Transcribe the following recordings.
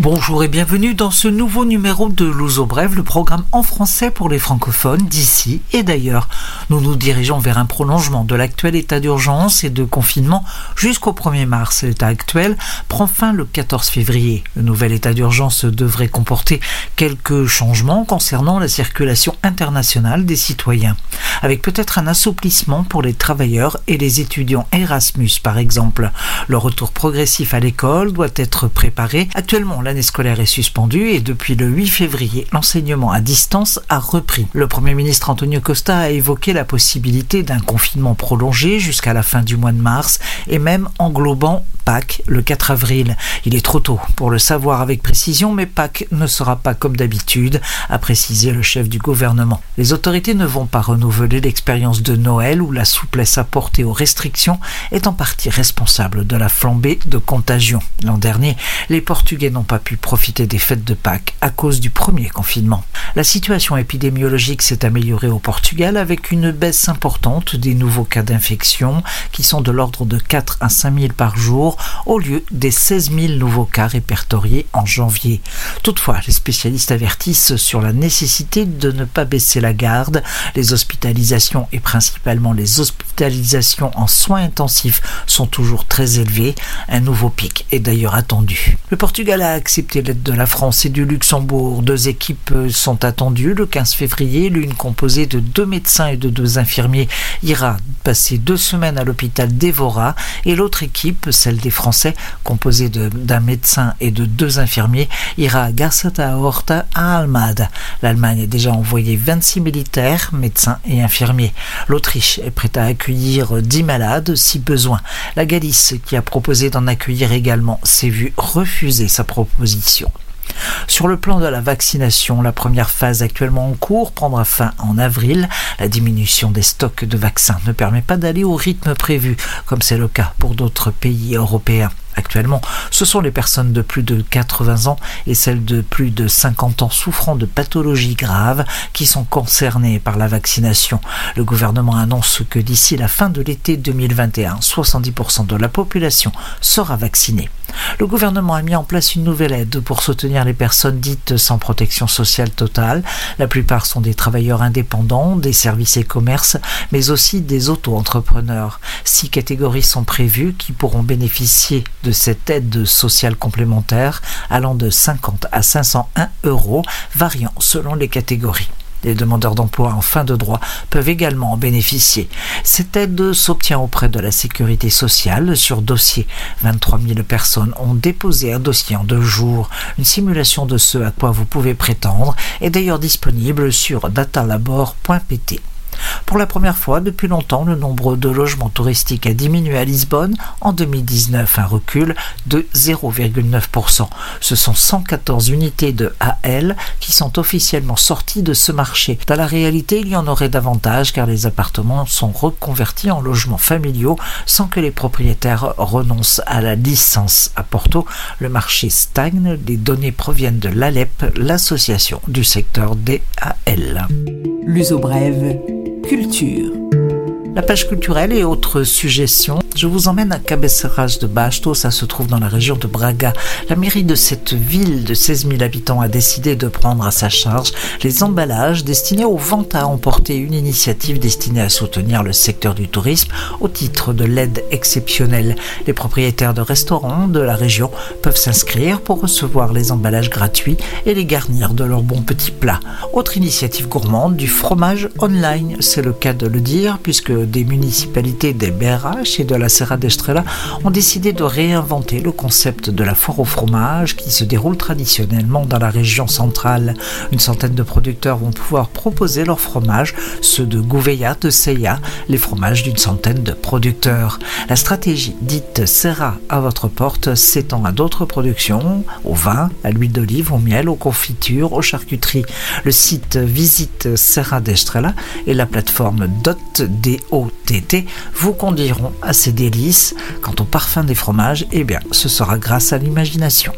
Bonjour et bienvenue dans ce nouveau numéro de Louzo Brève, le programme en français pour les francophones d'ici et d'ailleurs. Nous nous dirigeons vers un prolongement de l'actuel état d'urgence et de confinement jusqu'au 1er mars. L'état actuel prend fin le 14 février. Le nouvel état d'urgence devrait comporter quelques changements concernant la circulation internationale des citoyens, avec peut-être un assouplissement pour les travailleurs et les étudiants Erasmus par exemple. Le retour progressif à l'école doit être préparé. Actuellement, l'année scolaire est suspendue et depuis le 8 février, l'enseignement à distance a repris. Le Premier ministre Antonio Costa a évoqué la possibilité d'un confinement prolongé jusqu'à la fin du mois de mars et même englobant Pâques le 4 avril. Il est trop tôt pour le savoir avec précision, mais Pâques ne sera pas comme d'habitude, a précisé le chef du gouvernement. Les autorités ne vont pas renouveler l'expérience de Noël où la souplesse apportée aux restrictions est en partie responsable de la flambée de contagion. L'an dernier, les Portugais n'ont pas pu profiter des fêtes de Pâques à cause du premier confinement. La situation épidémiologique s'est améliorée au Portugal avec une baisse importante des nouveaux cas d'infection qui sont de l'ordre de 4 à 5 000 par jour au lieu des 16 000 nouveaux cas répertoriés en janvier. Toutefois, les spécialistes avertissent sur la nécessité de ne pas baisser la garde. Les hospitalisations et principalement les hospitalisations en soins intensifs sont toujours très élevées. Un nouveau pic est d'ailleurs attendu. Le Portugal a accepté l'aide de la France et du Luxembourg. Deux équipes sont attendues le 15 février. L'une composée de deux médecins et de deux infirmiers ira passer deux semaines à l'hôpital d'Evora et l'autre équipe, celle des Français, composée d'un médecin et de deux infirmiers, ira à Garceta Horta à Almada. L'Allemagne a déjà envoyé 26 militaires, médecins et infirmiers. L'Autriche est prête à accueillir 10 malades si besoin. La Galice, qui a proposé d'en accueillir également, s'est vue refuser sa proposition sur le plan de la vaccination, la première phase actuellement en cours prendra fin en avril. La diminution des stocks de vaccins ne permet pas d'aller au rythme prévu, comme c'est le cas pour d'autres pays européens. Actuellement, ce sont les personnes de plus de 80 ans et celles de plus de 50 ans souffrant de pathologies graves qui sont concernées par la vaccination. Le gouvernement annonce que d'ici la fin de l'été 2021, 70% de la population sera vaccinée. Le gouvernement a mis en place une nouvelle aide pour soutenir les personnes dites sans protection sociale totale. La plupart sont des travailleurs indépendants, des services et commerces, mais aussi des auto-entrepreneurs. Six catégories sont prévues qui pourront bénéficier de cette aide sociale complémentaire allant de 50 à 501 euros, variant selon les catégories. Les demandeurs d'emploi en fin de droit peuvent également en bénéficier. Cette aide s'obtient auprès de la sécurité sociale sur dossier. 23 000 personnes ont déposé un dossier en deux jours. Une simulation de ce à quoi vous pouvez prétendre est d'ailleurs disponible sur datalabor.pt. Pour la première fois depuis longtemps, le nombre de logements touristiques a diminué à Lisbonne en 2019, un recul de 0,9%. Ce sont 114 unités de AL qui sont officiellement sorties de ce marché. Dans la réalité, il y en aurait davantage car les appartements sont reconvertis en logements familiaux sans que les propriétaires renoncent à la licence. À Porto, le marché stagne. Les données proviennent de l'ALEP, l'association du secteur des AL. Culture. La page culturelle et autres suggestions je vous emmène à Cabeceras de Basto, ça se trouve dans la région de Braga. La mairie de cette ville de 16 000 habitants a décidé de prendre à sa charge les emballages destinés aux ventes à emporter, une initiative destinée à soutenir le secteur du tourisme au titre de l'aide exceptionnelle. Les propriétaires de restaurants de la région peuvent s'inscrire pour recevoir les emballages gratuits et les garnir de leurs bons petits plats. Autre initiative gourmande, du fromage online, c'est le cas de le dire, puisque des municipalités des BRH et de la Serra d'Estrella ont décidé de réinventer le concept de la foire au fromage qui se déroule traditionnellement dans la région centrale. Une centaine de producteurs vont pouvoir proposer leurs fromages, ceux de Gouveia, de Seiya, les fromages d'une centaine de producteurs. La stratégie dite Serra à votre porte s'étend à d'autres productions, au vin, à l'huile d'olive, au miel, aux confitures, aux charcuteries. Le site Visite Serra d'Estrella et la plateforme DOT, vous conduiront à ces délices. Quant au parfum des fromages, eh bien, ce sera grâce à l'imagination.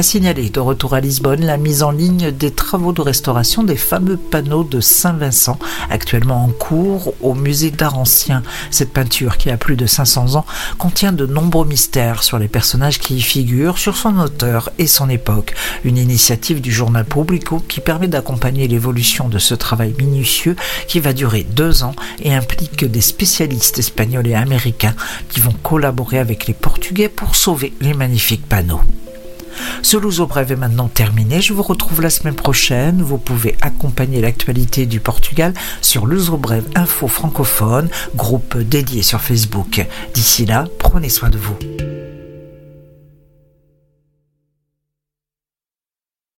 A signalé de retour à Lisbonne la mise en ligne des travaux de restauration des fameux panneaux de Saint-Vincent, actuellement en cours au musée d'art ancien. Cette peinture, qui a plus de 500 ans, contient de nombreux mystères sur les personnages qui y figurent, sur son auteur et son époque. Une initiative du journal Publico qui permet d'accompagner l'évolution de ce travail minutieux qui va durer deux ans et implique des spécialistes espagnols et américains qui vont collaborer avec les Portugais pour sauver les magnifiques panneaux. Ce Luso Brève est maintenant terminé. Je vous retrouve la semaine prochaine. Vous pouvez accompagner l'actualité du Portugal sur Luso Brève Info francophone, groupe dédié sur Facebook. D'ici là, prenez soin de vous.